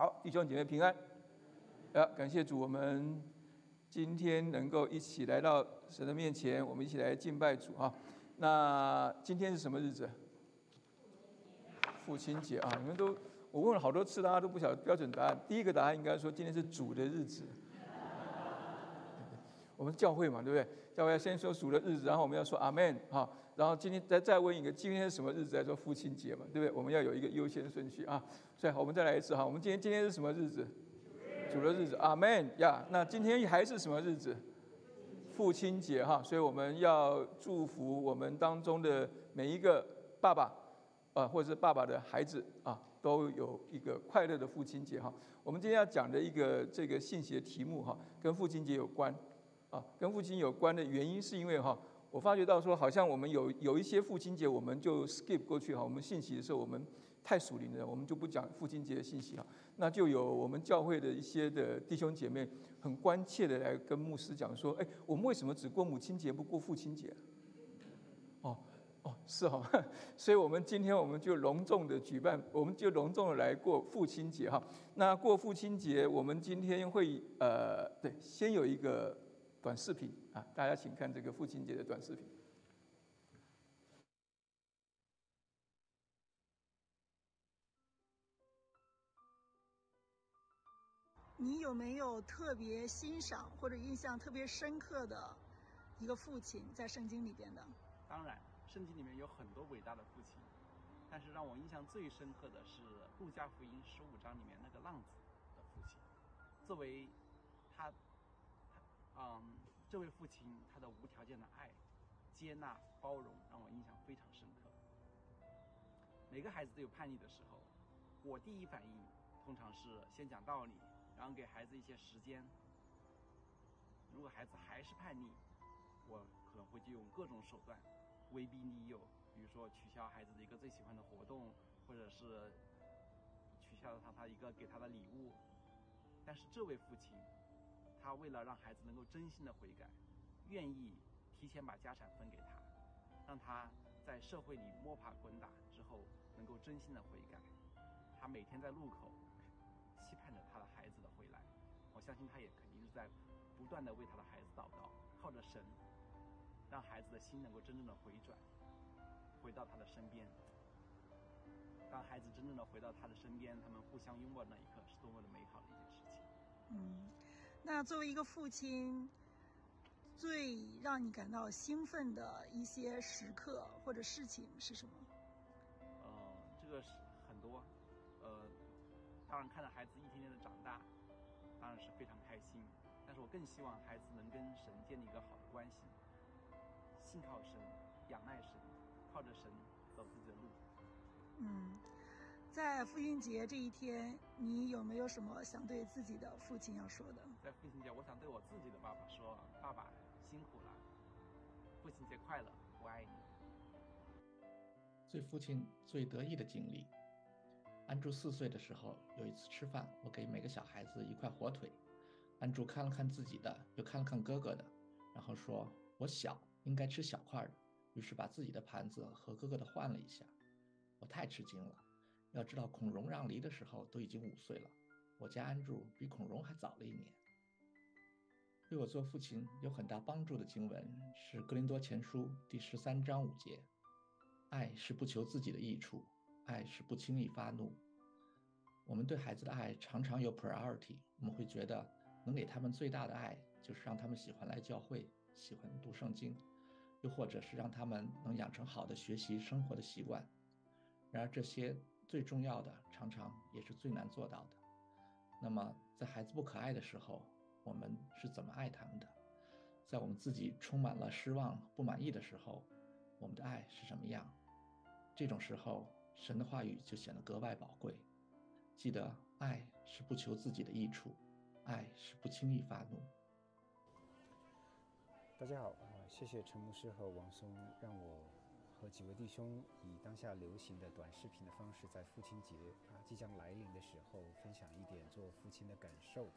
好，弟兄姐妹平安。啊，感谢主，我们今天能够一起来到神的面前，我们一起来敬拜主啊。那今天是什么日子？父亲节啊！你们都我问了好多次，大家都不晓得标准答案。第一个答案应该说今天是主的日子。我们教会嘛，对不对？教会要先说主的日子，然后我们要说阿门哈。然后今天再再问一个，今天是什么日子？来说父亲节嘛，对不对？我们要有一个优先顺序啊。所以，我们再来一次哈。我们今天今天是什么日子？主的日子，阿门呀。那今天还是什么日子？父亲节哈。所以我们要祝福我们当中的每一个爸爸啊，或者是爸爸的孩子啊，都有一个快乐的父亲节哈。我们今天要讲的一个这个信息的题目哈，跟父亲节有关。啊，跟父亲有关的原因是因为哈，我发觉到说，好像我们有有一些父亲节，我们就 skip 过去哈。我们信息的时候，我们太属灵了，我们就不讲父亲节的信息哈。那就有我们教会的一些的弟兄姐妹很关切的来跟牧师讲说，哎，我们为什么只过母亲节不过父亲节？哦哦，是哈，所以我们今天我们就隆重的举办，我们就隆重的来过父亲节哈。那过父亲节，我们今天会呃，对，先有一个。短视频啊，大家请看这个父亲节的短视频。你有没有特别欣赏或者印象特别深刻的一个父亲在圣经里边的？当然，圣经里面有很多伟大的父亲，但是让我印象最深刻的是路加福音十五章里面那个浪子的父亲，作为他。嗯，这位父亲他的无条件的爱、接纳、包容，让我印象非常深刻。每个孩子都有叛逆的时候，我第一反应通常是先讲道理，然后给孩子一些时间。如果孩子还是叛逆，我可能会就用各种手段威逼利诱，比如说取消孩子的一个最喜欢的活动，或者是取消了他他一个给他的礼物。但是这位父亲。他为了让孩子能够真心的悔改，愿意提前把家产分给他，让他在社会里摸爬滚打之后能够真心的悔改。他每天在路口期盼着他的孩子的回来，我相信他也肯定是在不断的为他的孩子祷告，靠着神，让孩子的心能够真正的回转，回到他的身边。当孩子真正的回到他的身边，他们互相拥抱的那一刻，是多么的美好的一件事情。嗯。那作为一个父亲，最让你感到兴奋的一些时刻或者事情是什么？呃，这个是很多，呃，当然看着孩子一天天的长大，当然是非常开心。但是我更希望孩子能跟神建立一个好的关系，信靠神，仰赖神，靠着神走自己的路。嗯。在父亲节这一天，你有没有什么想对自己的父亲要说的？在父亲节，我想对我自己的爸爸说：“爸爸辛苦了，父亲节快乐，我爱你。”最父亲最得意的经历，安住四岁的时候，有一次吃饭，我给每个小孩子一块火腿，安住看了看自己的，又看了看哥哥的，然后说：“我小，应该吃小块的。”于是把自己的盘子和哥哥的换了一下，我太吃惊了。要知道，孔融让梨的时候都已经五岁了，我家安住比孔融还早了一年。对我做父亲有很大帮助的经文是《格林多前书》第十三章五节：“爱是不求自己的益处，爱是不轻易发怒。”我们对孩子的爱常常有 priority，我们会觉得能给他们最大的爱就是让他们喜欢来教会，喜欢读圣经，又或者是让他们能养成好的学习生活的习惯。然而这些。最重要的，常常也是最难做到的。那么，在孩子不可爱的时候，我们是怎么爱他们的？在我们自己充满了失望、不满意的时候，我们的爱是什么样？这种时候，神的话语就显得格外宝贵。记得，爱是不求自己的益处，爱是不轻易发怒。大家好，谢谢陈牧师和王松，让我。和几位弟兄以当下流行的短视频的方式，在父亲节啊即将来临的时候，分享一点做父亲的感受。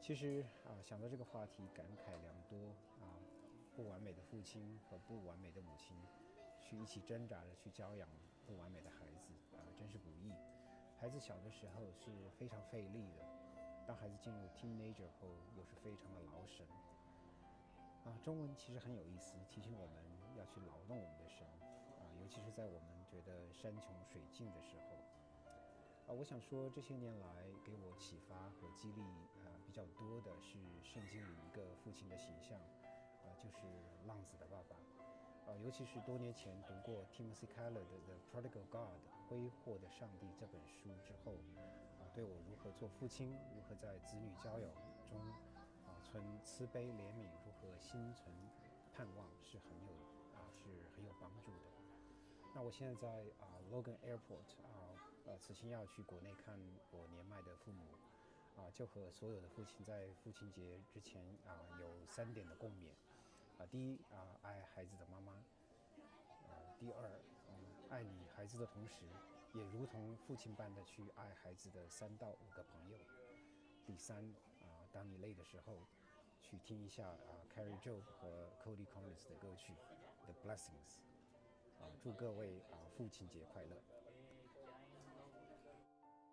其实啊，想到这个话题，感慨良多啊。不完美的父亲和不完美的母亲，去一起挣扎着去教养不完美的孩子啊，真是不易。孩子小的时候是非常费力的，当孩子进入 teenager 后，又是非常的劳神。啊，中文其实很有意思，提醒我们去劳动我们的神，啊，尤其是在我们觉得山穷水尽的时候。啊，我想说，这些年来给我启发和激励，啊，比较多的是圣经里一个父亲的形象，啊，就是浪子的爸爸。啊，尤其是多年前读过 Timothy Keller 的《The Prodigal God》挥霍的上帝这本书之后，啊，对我如何做父亲，如何在子女交友中，啊，存慈悲怜悯，如何心存盼望，是很有帮助的。那我现在在啊 Logan Airport 啊，呃，此行要去国内看我年迈的父母，啊，就和所有的父亲在父亲节之前啊，有三点的共勉。啊，第一啊，爱孩子的妈妈；呃，第二，嗯，爱你孩子的同时，也如同父亲般的去爱孩子的三到五个朋友；第三啊，当你累的时候，去听一下啊，Carrie Joe 和 Cody Collins 的歌曲《The Blessings》。啊，祝各位啊，父亲节快乐！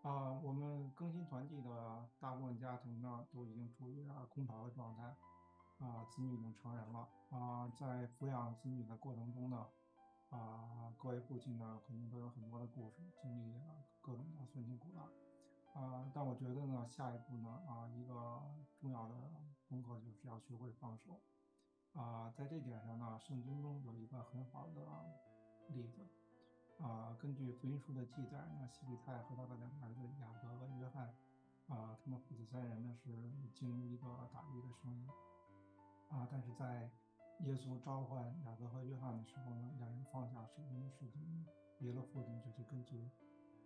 啊，我们更新团体的大部分家庭呢，都已经处于啊空巢的状态。啊，子女已经成人了啊，在抚养子女的过程中呢，啊，各位父亲呢肯定都有很多的故事，经历了各种的酸甜苦辣啊。但我觉得呢，下一步呢，啊，一个重要的功课就是要学会放手啊。在这点上呢，圣经中有一个很好的例子啊。根据福音书的记载呢，西比泰和他的两个儿子雅各和约翰啊，他们父子三人呢是经历一个打鱼的生意。啊！但是在耶稣召唤雅各和约翰的时候呢，两人放下手中的事情，别了父亲，就去跟随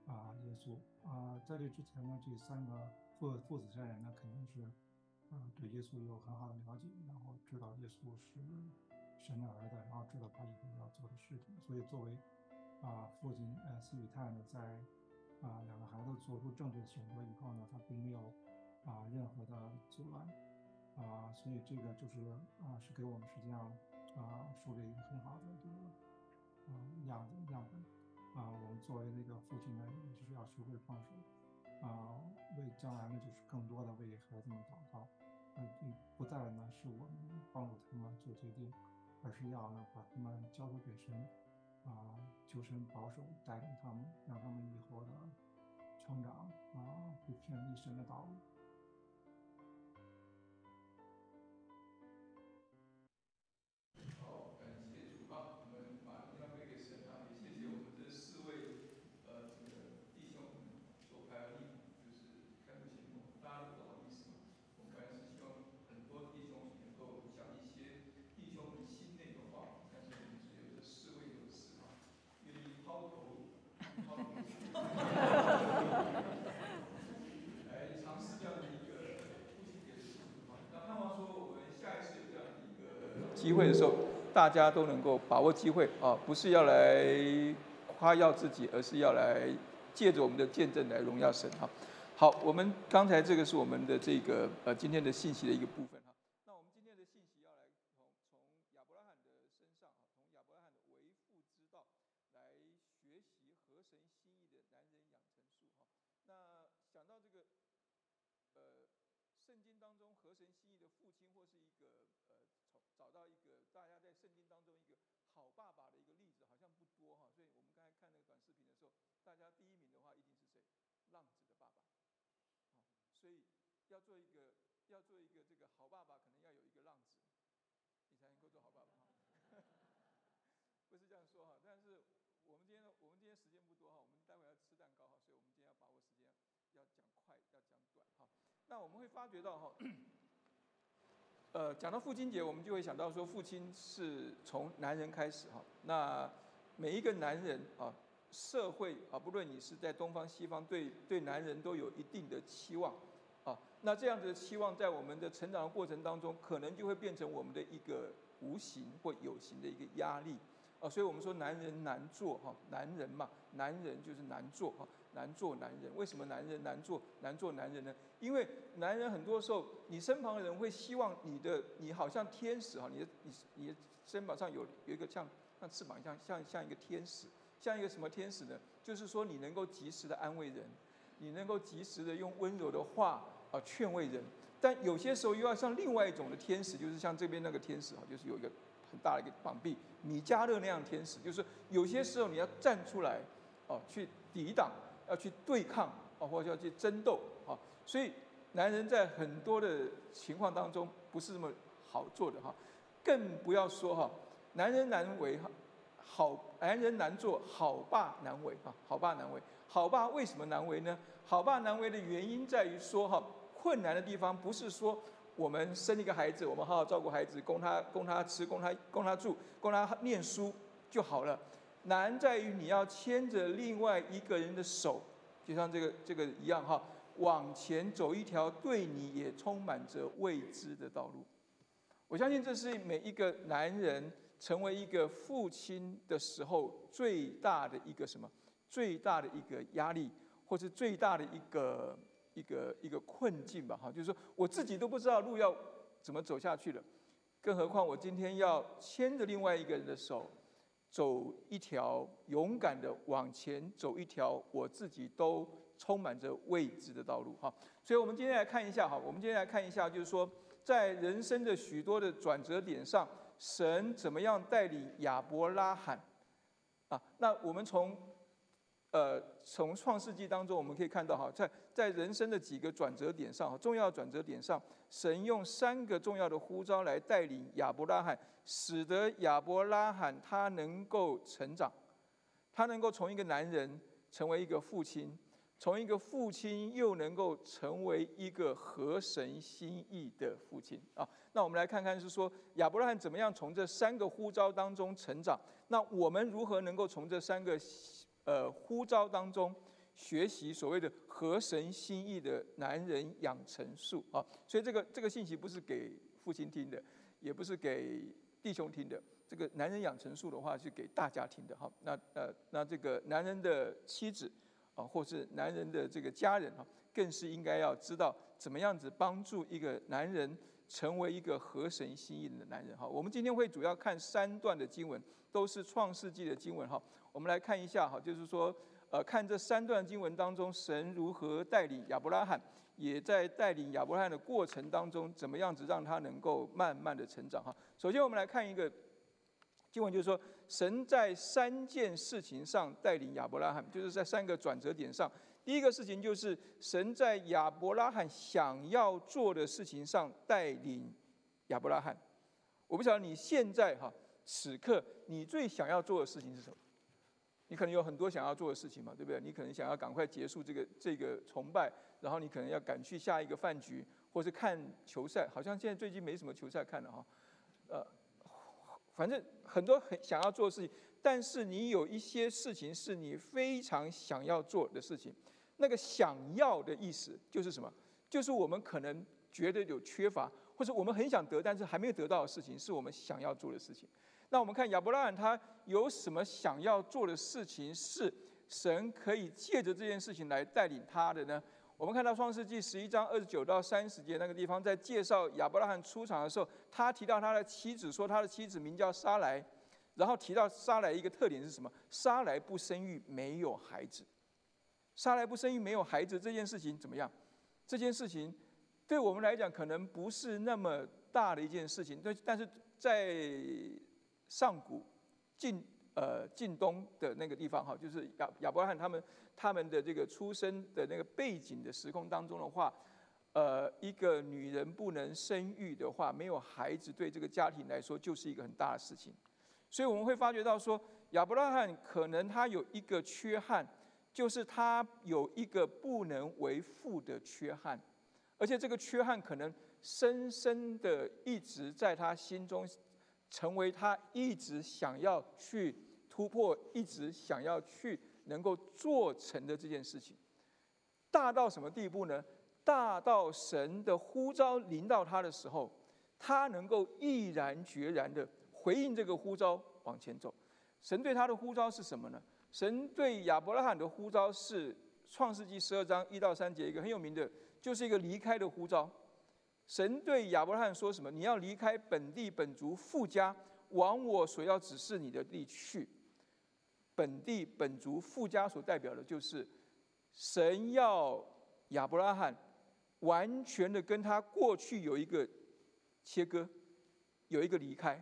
啊耶稣啊。在这之前呢，这三个父父子三人呢，肯定是啊对耶稣有很好的了解，然后知道耶稣是神的儿子，然后知道他以后要做的事情。所以作为啊父亲呃西比泰呢，在啊两个孩子做出正确的选择以后呢，他并没有啊任何的阻拦。啊，所以这个就是啊，是给我们实际上啊树立一个很好的这个啊样子样本啊。我们作为那个父亲呢，也是要学会放手啊，为将来呢就是更多的为孩子们祷告。嗯，不再呢是我们帮助他们做决定，而是要呢把他们交托给神啊，求神保守带领他们，让他们以后的成长啊不偏离神的道路。机会的时候，大家都能够把握机会啊，不是要来夸耀自己，而是要来借着我们的见证来荣耀神哈。好，我们刚才这个是我们的这个呃今天的信息的一个部分哈。那我们今天的信息要来从从亚伯拉罕的身上啊，从亚伯拉罕的为父之道来学习合神心意的男人养成术哈。那想到这个呃圣经当中合神心意的父亲或是一个呃。找到一个大家在圣经当中一个好爸爸的一个例子，好像不多哈。所以我们刚才看那个短视频的时候，大家第一名的话一定是谁？浪子的爸爸。好，所以要做一个要做一个这个好爸爸，可能要有一个浪子，你才能够做好爸爸哈。不是这样说哈，但是我们今天我们今天时间不多哈，我们待会要吃蛋糕哈，所以我们今天要把握时间，要讲快，要讲短哈。那我们会发觉到哈。呃，讲到父亲节，我们就会想到说，父亲是从男人开始哈。那每一个男人啊，社会啊，不论你是在东方西方，对对男人都有一定的期望啊。那这样子的期望，在我们的成长的过程当中，可能就会变成我们的一个无形或有形的一个压力啊。所以我们说，男人难做哈，男人嘛，男人就是难做哈。难做男人，为什么男人难做难做男人呢？因为男人很多时候，你身旁的人会希望你的，你好像天使哈，你的你你的肩膀上有有一个像像翅膀，像像像一个天使，像一个什么天使呢？就是说你能够及时的安慰人，你能够及时的用温柔的话啊劝慰人。但有些时候又要像另外一种的天使，就是像这边那个天使啊，就是有一个很大的一个膀臂，米迦勒那样天使，就是有些时候你要站出来，哦，去抵挡，要去对抗，啊，或者要去争斗，啊，所以男人在很多的情况当中不是这么好做的哈，更不要说哈，男人难为哈，好男人难做，好爸难为啊，好爸难为，好爸为什么难为呢？好爸难为的原因在于说哈。困难的地方不是说我们生一个孩子，我们好好照顾孩子，供他供他吃，供他供他住，供他念书就好了。难在于你要牵着另外一个人的手，就像这个这个一样哈，往前走一条对你也充满着未知的道路。我相信这是每一个男人成为一个父亲的时候最大的一个什么？最大的一个压力，或是最大的一个。一个一个困境吧，哈，就是说我自己都不知道路要怎么走下去了，更何况我今天要牵着另外一个人的手，走一条勇敢的往前走一条我自己都充满着未知的道路，哈。所以我们今天来看一下，哈，我们今天来看一下，就是说在人生的许多的转折点上，神怎么样带领亚伯拉罕，啊，那我们从。呃，从创世纪当中我们可以看到，哈，在在人生的几个转折点上，重要转折点上，神用三个重要的呼召来带领亚伯拉罕，使得亚伯拉罕他能够成长，他能够从一个男人成为一个父亲，从一个父亲又能够成为一个合神心意的父亲啊。那我们来看看是说亚伯拉罕怎么样从这三个呼召当中成长，那我们如何能够从这三个？呃，呼召当中学习所谓的合神心意的男人养成术啊，所以这个这个信息不是给父亲听的，也不是给弟兄听的。这个男人养成术的话是给大家听的哈。那呃，那这个男人的妻子啊，或是男人的这个家人哈，更是应该要知道怎么样子帮助一个男人成为一个合神心意的男人哈。我们今天会主要看三段的经文，都是创世纪的经文哈。我们来看一下哈，就是说，呃，看这三段经文当中，神如何带领亚伯拉罕，也在带领亚伯拉罕的过程当中，怎么样子让他能够慢慢的成长哈。首先，我们来看一个经文，就是说，神在三件事情上带领亚伯拉罕，就是在三个转折点上。第一个事情就是神在亚伯拉罕想要做的事情上带领亚伯拉罕。我不晓得你现在哈，此刻你最想要做的事情是什么？你可能有很多想要做的事情嘛，对不对？你可能想要赶快结束这个这个崇拜，然后你可能要赶去下一个饭局，或是看球赛。好像现在最近没什么球赛看了哈，呃，反正很多很想要做的事情，但是你有一些事情是你非常想要做的事情。那个想要的意思就是什么？就是我们可能觉得有缺乏，或者我们很想得，但是还没有得到的事情，是我们想要做的事情。那我们看亚伯拉罕他有什么想要做的事情，是神可以借着这件事情来带领他的呢？我们看到创世纪十一章二十九到三十节那个地方，在介绍亚伯拉罕出场的时候，他提到他的妻子，说他的妻子名叫沙莱，然后提到沙莱一个特点是什么？沙莱不生育，没有孩子。沙莱不生育，没有孩子这件事情怎么样？这件事情对我们来讲可能不是那么大的一件事情，对，但是在上古近呃近东的那个地方哈，就是亚亚伯拉罕他们他们的这个出生的那个背景的时空当中的话，呃，一个女人不能生育的话，没有孩子对这个家庭来说就是一个很大的事情。所以我们会发觉到说，亚伯拉罕可能他有一个缺憾，就是他有一个不能为父的缺憾，而且这个缺憾可能深深的一直在他心中。成为他一直想要去突破、一直想要去能够做成的这件事情，大到什么地步呢？大到神的呼召临到他的时候，他能够毅然决然的回应这个呼召往前走。神对他的呼召是什么呢？神对亚伯拉罕的呼召是创世纪十二章一到三节一个很有名的，就是一个离开的呼召。神对亚伯拉罕说什么？你要离开本地本族富家，往我所要指示你的地去。本地本族富家所代表的就是神要亚伯拉罕完全的跟他过去有一个切割，有一个离开，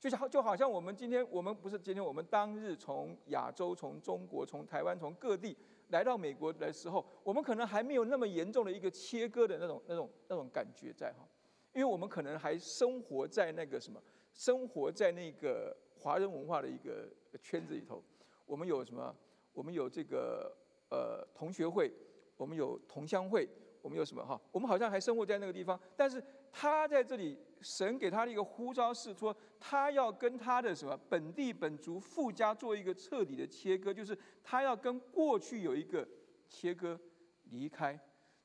就像就好像我们今天，我们不是今天，我们当日从亚洲、从中国、从台湾、从各地来到美国的时候，我们可能还没有那么严重的一个切割的那种、那种、那种感觉在哈，因为我们可能还生活在那个什么，生活在那个华人文化的一个圈子里头，我们有什么？我们有这个呃同学会，我们有同乡会，我们有什么哈？我们好像还生活在那个地方，但是他在这里，神给他的一个呼召是说，他要跟他的什么本地本族富家做一个彻底的切割，就是他要跟过去有一个切割离开。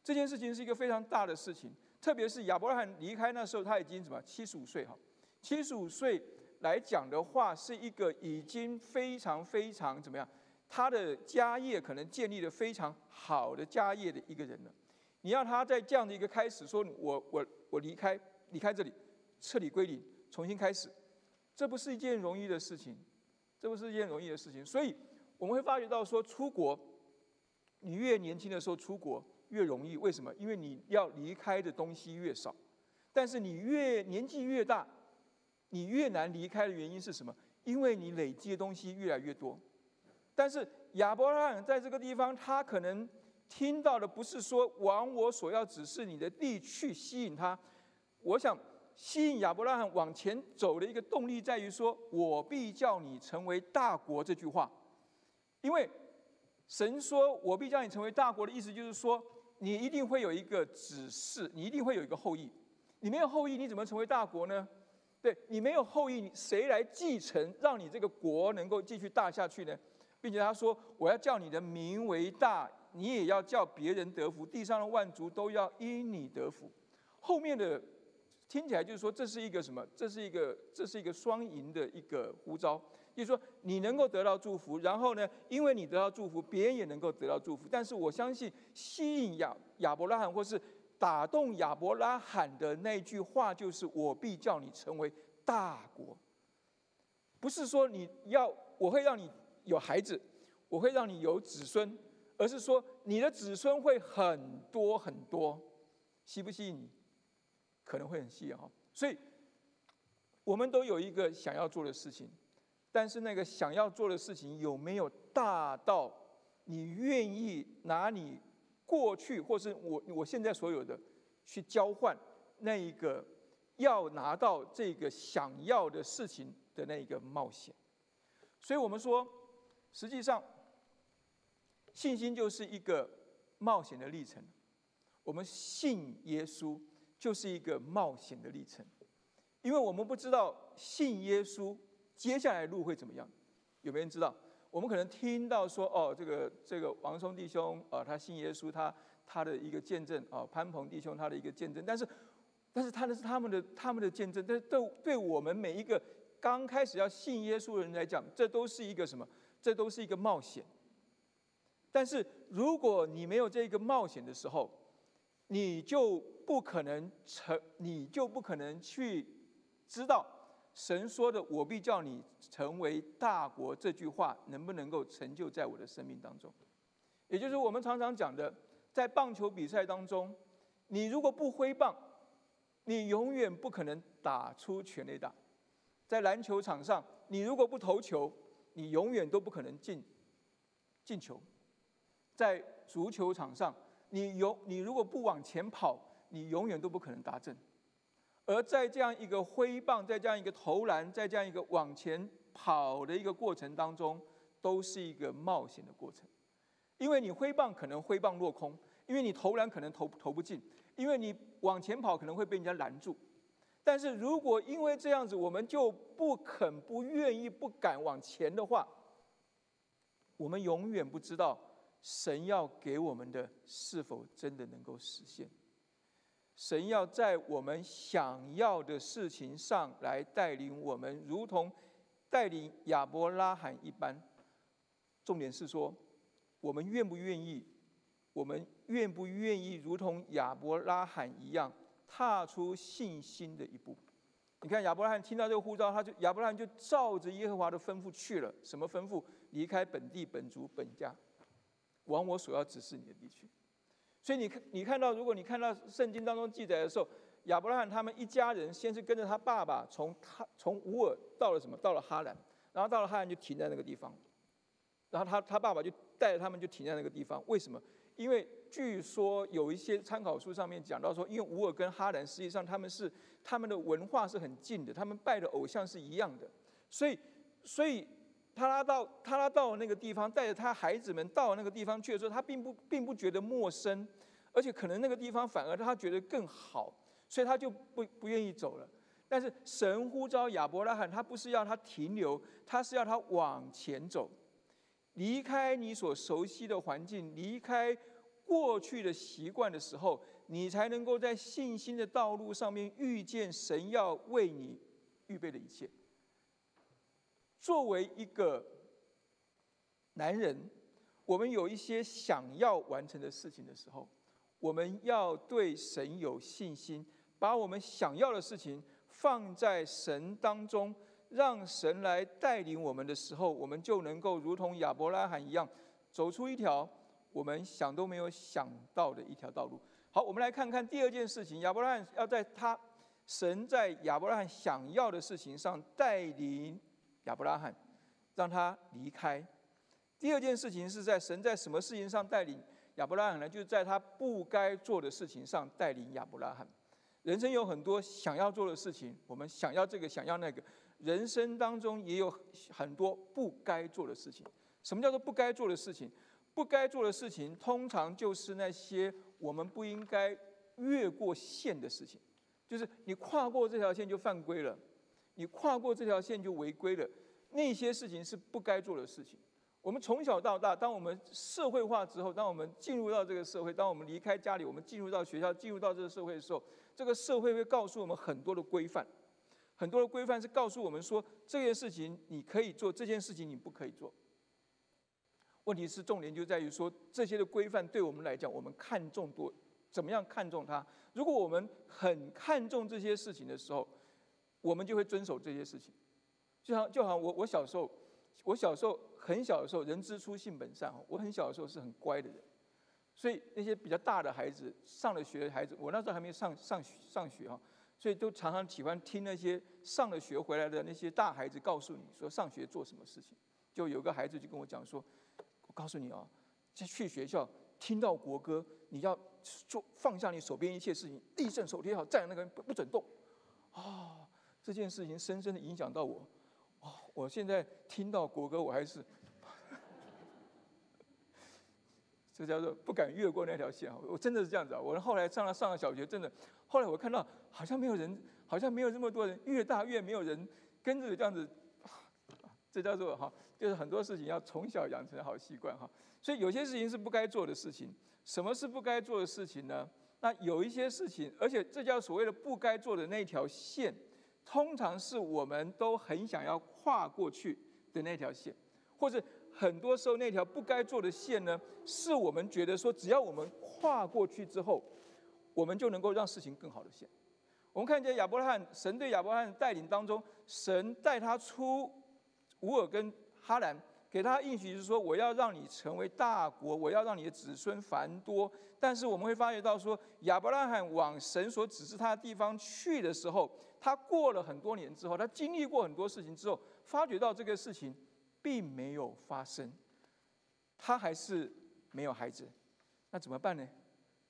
这件事情是一个非常大的事情，特别是亚伯拉罕离开那时候，他已经什么七十五岁哈，七十五岁来讲的话，是一个已经非常非常怎么样？他的家业可能建立了非常好的家业的一个人了，你要他在这样的一个开始说，我我我离开离开这里，彻底归零，重新开始，这不是一件容易的事情，这不是一件容易的事情。所以我们会发觉到说，出国，你越年轻的时候出国越容易，为什么？因为你要离开的东西越少，但是你越年纪越大，你越难离开的原因是什么？因为你累积的东西越来越多。但是亚伯拉罕在这个地方，他可能听到的不是说往我所要指示你的地去吸引他。我想吸引亚伯拉罕往前走的一个动力在于说：“我必叫你成为大国。”这句话，因为神说我必叫你成为大国的意思就是说，你一定会有一个指示，你一定会有一个后裔。你没有后裔，你怎么成为大国呢？对你没有后裔，谁来继承，让你这个国能够继续大下去呢？并且他说：“我要叫你的名为大，你也要叫别人得福，地上的万族都要因你得福。”后面的听起来就是说，这是一个什么？这是一个这是一个双赢的一个呼召，就是说你能够得到祝福，然后呢，因为你得到祝福，别人也能够得到祝福。但是我相信，吸引亚亚伯拉罕或是打动亚伯拉罕的那句话，就是“我必叫你成为大国”，不是说你要我会让你。有孩子，我会让你有子孙，而是说你的子孙会很多很多，吸不吸引你？可能会很吸引哈。所以，我们都有一个想要做的事情，但是那个想要做的事情有没有大到你愿意拿你过去或是我我现在所有的去交换那一个要拿到这个想要的事情的那一个冒险？所以我们说。实际上，信心就是一个冒险的历程。我们信耶稣就是一个冒险的历程，因为我们不知道信耶稣接下来路会怎么样。有没有人知道？我们可能听到说，哦，这个这个王松弟兄啊，他信耶稣，他他的一个见证啊，潘鹏弟兄他的一个见证。但是，但是他那是他们的他们的见证。但是对对我们每一个刚开始要信耶稣的人来讲，这都是一个什么？这都是一个冒险，但是如果你没有这个冒险的时候，你就不可能成，你就不可能去知道神说的“我必叫你成为大国”这句话能不能够成就在我的生命当中。也就是我们常常讲的，在棒球比赛当中，你如果不挥棒，你永远不可能打出全垒打；在篮球场上，你如果不投球，你永远都不可能进进球，在足球场上，你永你如果不往前跑，你永远都不可能达阵。而在这样一个挥棒，在这样一个投篮，在这样一个往前跑的一个过程当中，都是一个冒险的过程。因为你挥棒可能挥棒落空，因为你投篮可能投投不进，因为你往前跑可能会被人家拦住。但是如果因为这样子，我们就不肯、不愿意、不敢往前的话，我们永远不知道神要给我们的是否真的能够实现。神要在我们想要的事情上来带领我们，如同带领亚伯拉罕一般。重点是说，我们愿不愿意？我们愿不愿意如同亚伯拉罕一样？踏出信心的一步。你看亚伯拉罕听到这个呼召，他就亚伯拉罕就照着耶和华的吩咐去了。什么吩咐？离开本地本族本家。往我所要指示你的地区。所以你看，你看到，如果你看到圣经当中记载的时候，亚伯拉罕他们一家人先是跟着他爸爸从他从乌尔到了什么？到了哈兰，然后到了哈兰就停在那个地方，然后他他爸爸就带着他们就停在那个地方。为什么？因为据说有一些参考书上面讲到说，因为乌尔跟哈兰实际上他们是他们的文化是很近的，他们拜的偶像是一样的，所以所以他拉到他拉到那个地方，带着他孩子们到那个地方去的时候，他并不并不觉得陌生，而且可能那个地方反而他觉得更好，所以他就不不愿意走了。但是神呼召亚伯拉罕，他不是要他停留，他是要他往前走。离开你所熟悉的环境，离开过去的习惯的时候，你才能够在信心的道路上面遇见神要为你预备的一切。作为一个男人，我们有一些想要完成的事情的时候，我们要对神有信心，把我们想要的事情放在神当中。让神来带领我们的时候，我们就能够如同亚伯拉罕一样，走出一条我们想都没有想到的一条道路。好，我们来看看第二件事情：亚伯拉罕要在他神在亚伯拉罕想要的事情上带领亚伯拉罕，让他离开。第二件事情是在神在什么事情上带领亚伯拉罕呢？就是在他不该做的事情上带领亚伯拉罕。人生有很多想要做的事情，我们想要这个，想要那个。人生当中也有很多不该做的事情。什么叫做不该做的事情？不该做的事情，通常就是那些我们不应该越过线的事情。就是你跨过这条线就犯规了，你跨过这条线就违规了。那些事情是不该做的事情。我们从小到大，当我们社会化之后，当我们进入到这个社会，当我们离开家里，我们进入到学校，进入到这个社会的时候，这个社会会告诉我们很多的规范。很多的规范是告诉我们说，这件事情你可以做，这件事情你不可以做。问题是重点就在于说，这些的规范对我们来讲，我们看重多，怎么样看重它？如果我们很看重这些事情的时候，我们就会遵守这些事情。就像就好像我我小时候，我小时候很小的时候，人之初性本善我很小的时候是很乖的人，所以那些比较大的孩子，上了学的孩子，我那时候还没上上上学哈。所以都常常喜欢听那些上了学回来的那些大孩子告诉你说上学做什么事情。就有个孩子就跟我讲说：“我告诉你啊，在去学校听到国歌，你要做放下你手边一切事情，立正手贴好，站在那个不不准动。”啊，这件事情深深的影响到我。哦，我现在听到国歌，我还是 这叫做不敢越过那条线！我真的是这样子啊！我后来上了上了小学，真的。后来我看到，好像没有人，好像没有这么多人，越大越没有人跟着这样子，这叫做哈，就是很多事情要从小养成好习惯哈。所以有些事情是不该做的事情。什么是不该做的事情呢？那有一些事情，而且这叫所谓的不该做的那条线，通常是我们都很想要跨过去的那条线，或者很多时候那条不该做的线呢，是我们觉得说，只要我们跨过去之后。我们就能够让事情更好的线。我们看见亚伯拉罕，神对亚伯拉罕带领当中，神带他出乌尔跟哈兰，给他应许是说：我要让你成为大国，我要让你的子孙繁多。但是我们会发觉到说，亚伯拉罕往神所指示他的地方去的时候，他过了很多年之后，他经历过很多事情之后，发觉到这个事情并没有发生，他还是没有孩子，那怎么办呢？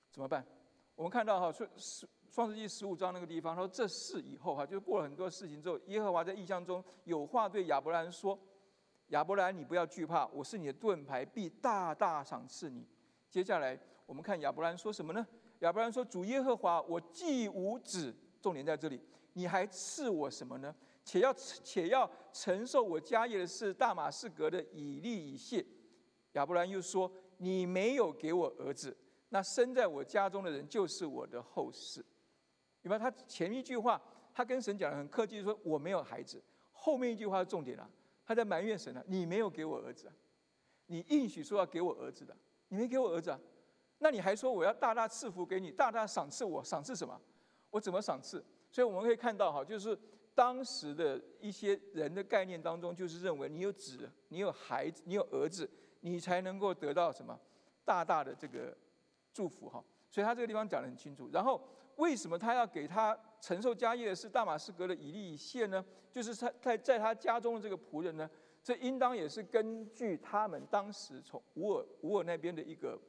怎么办？我们看到哈，创十创世纪十五章那个地方，他说这事以后哈，就过了很多事情之后，耶和华在异象中有话对亚伯兰说：“亚伯兰，你不要惧怕，我是你的盾牌，必大大赏赐你。”接下来我们看亚伯兰说什么呢？亚伯兰说：“主耶和华，我既无子，重点在这里，你还赐我什么呢？且要且要承受我家业的是大马士革的以利以谢。”亚伯兰又说：“你没有给我儿子。”那生在我家中的人就是我的后世。你看他前一句话，他跟神讲的很客气，说我没有孩子。后面一句话是重点了，他在埋怨神啊，你没有给我儿子，你应许说要给我儿子的，你没给我儿子啊，那你还说我要大大赐福给你，大大赏赐我，赏赐什么？我怎么赏赐？所以我们可以看到哈，就是当时的一些人的概念当中，就是认为你有子，你有孩子，你有儿子，你才能够得到什么？大大的这个祝福哈。所以他这个地方讲得很清楚。然后为什么他要给他承受家业的是大马士革的以利以谢呢？就是他在在他家中的这个仆人呢，这应当也是根据他们当时从乌尔乌尔那边的一个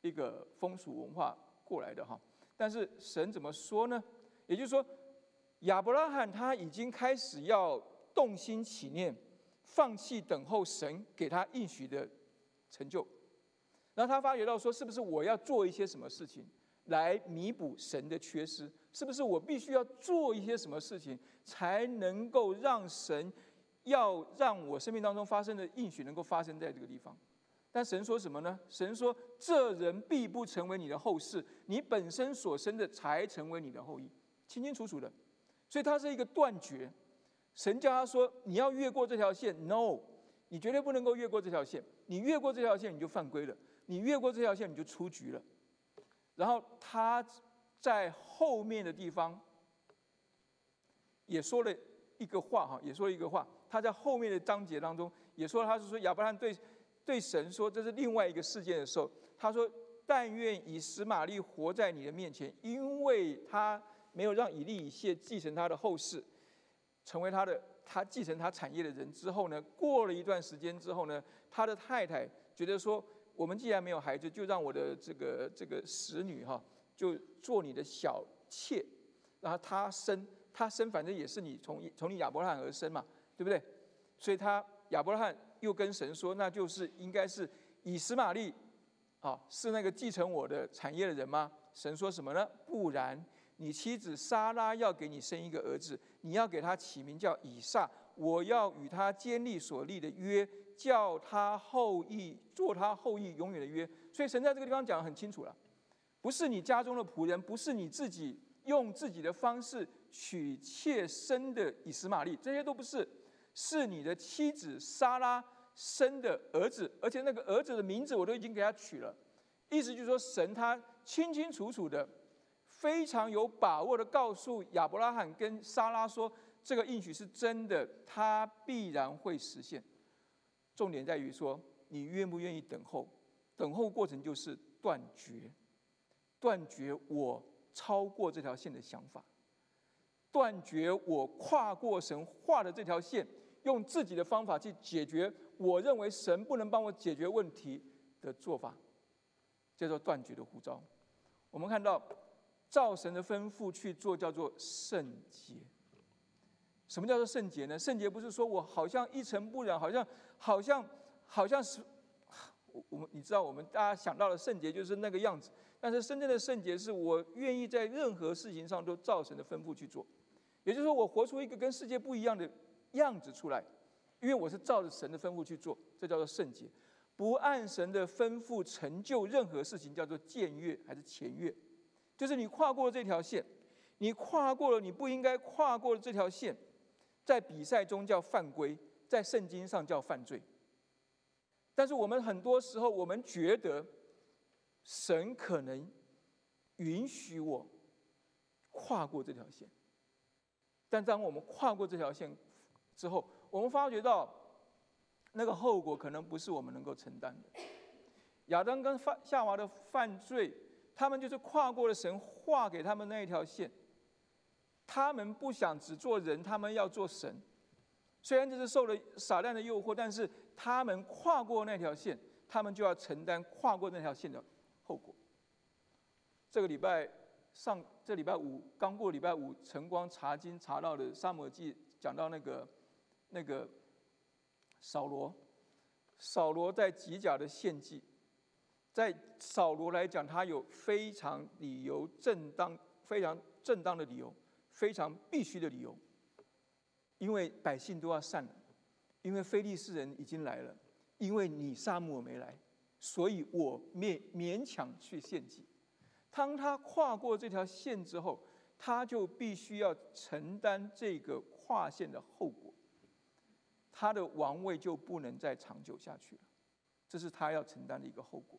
一个风俗文化过来的哈。但是神怎么说呢？也就是说，亚伯拉罕他已经开始要动心起念，放弃等候神给他应许的成就。然后他发觉到说，是不是我要做一些什么事情来弥补神的缺失？是不是我必须要做一些什么事情，才能够让神要让我生命当中发生的应许能够发生在这个地方？但神说什么呢？神说：“这人必不成为你的后世，你本身所生的才成为你的后裔。”清清楚楚的，所以他是一个断绝。神叫他说：“你要越过这条线，no，你绝对不能够越过这条线。你越过这条线，你就犯规了；你越过这条线，你就出局了。”然后他在后面的地方也说了一个话，哈，也说了一个话。他在后面的章节当中也说，他是说亚伯拉罕对。对神说这是另外一个事件的时候，他说：“但愿以实玛利活在你的面前，因为他没有让以利以谢继承他的后事，成为他的他继承他产业的人。之后呢，过了一段时间之后呢，他的太太觉得说：我们既然没有孩子，就让我的这个这个使女哈，就做你的小妾。然后她生她生，反正也是你从从你亚伯拉罕而生嘛，对不对？所以他亚伯拉罕。”又跟神说，那就是应该是以实玛利，啊，是那个继承我的产业的人吗？神说什么呢？不然，你妻子莎拉要给你生一个儿子，你要给他起名叫以撒。我要与他坚立所立的约，叫他后裔做他后裔永远的约。所以神在这个地方讲得很清楚了，不是你家中的仆人，不是你自己用自己的方式娶妾生的以实玛利，这些都不是，是你的妻子莎拉。生的儿子，而且那个儿子的名字我都已经给他取了，意思就是说，神他清清楚楚的、非常有把握的告诉亚伯拉罕跟莎拉说，这个应许是真的，他必然会实现。重点在于说，你愿不愿意等候？等候过程就是断绝，断绝我超过这条线的想法，断绝我跨过神画的这条线，用自己的方法去解决。我认为神不能帮我解决问题的做法，叫做断绝的呼召。我们看到，造神的吩咐去做，叫做圣洁。什么叫做圣洁呢？圣洁不是说我好像一尘不染，好像好像好像是我我们你知道，我们大家想到的圣洁就是那个样子。但是真正的圣洁，是我愿意在任何事情上都照神的吩咐去做，也就是说，我活出一个跟世界不一样的样子出来。因为我是照着神的吩咐去做，这叫做圣洁；不按神的吩咐成就任何事情，叫做僭越还是前越？就是你跨过了这条线，你跨过了你不应该跨过的这条线，在比赛中叫犯规，在圣经上叫犯罪。但是我们很多时候，我们觉得神可能允许我跨过这条线，但当我们跨过这条线之后，我们发觉到，那个后果可能不是我们能够承担的。亚当跟犯夏娃的犯罪，他们就是跨过了神画给他们那一条线。他们不想只做人，他们要做神。虽然这是受了撒旦的诱惑，但是他们跨过那条线，他们就要承担跨过那条线的后果。这个礼拜上，这礼拜五刚过礼拜五，晨光查经查到的《沙摩记》，讲到那个。那个扫罗，扫罗在吉甲的献祭，在扫罗来讲，他有非常理由正当、非常正当的理由，非常必须的理由，因为百姓都要散了，因为非利士人已经来了，因为你沙漠没来，所以我勉勉强去献祭。当他跨过这条线之后，他就必须要承担这个跨线的后果。他的王位就不能再长久下去了，这是他要承担的一个后果。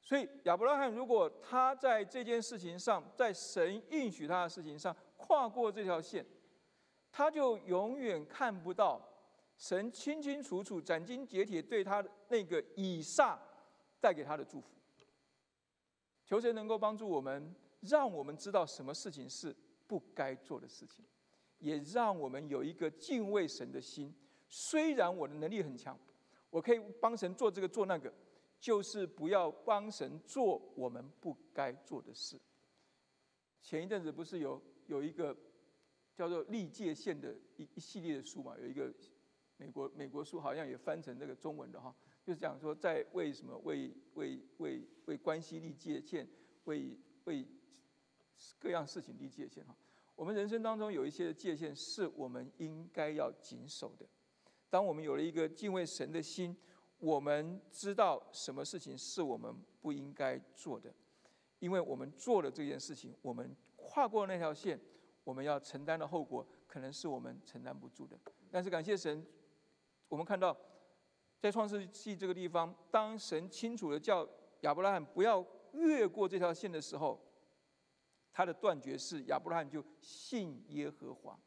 所以亚伯拉罕如果他在这件事情上，在神应许他的事情上跨过这条线，他就永远看不到神清清楚楚、斩钉截铁对他的那个以撒带给他的祝福。求神能够帮助我们，让我们知道什么事情是不该做的事情，也让我们有一个敬畏神的心。虽然我的能力很强，我可以帮神做这个做那个，就是不要帮神做我们不该做的事。前一阵子不是有有一个叫做立界线的一一系列的书嘛？有一个美国美国书好像也翻成这个中文的哈。就是讲说，在为什么为为为为关系立界限，为为各样事情立界限哈。我们人生当中有一些界限是我们应该要谨守的。当我们有了一个敬畏神的心，我们知道什么事情是我们不应该做的，因为我们做了这件事情，我们跨过那条线，我们要承担的后果可能是我们承担不住的。但是感谢神，我们看到。在创世纪这个地方，当神清楚的叫亚伯拉罕不要越过这条线的时候，他的断绝是亚伯拉罕就信耶和华。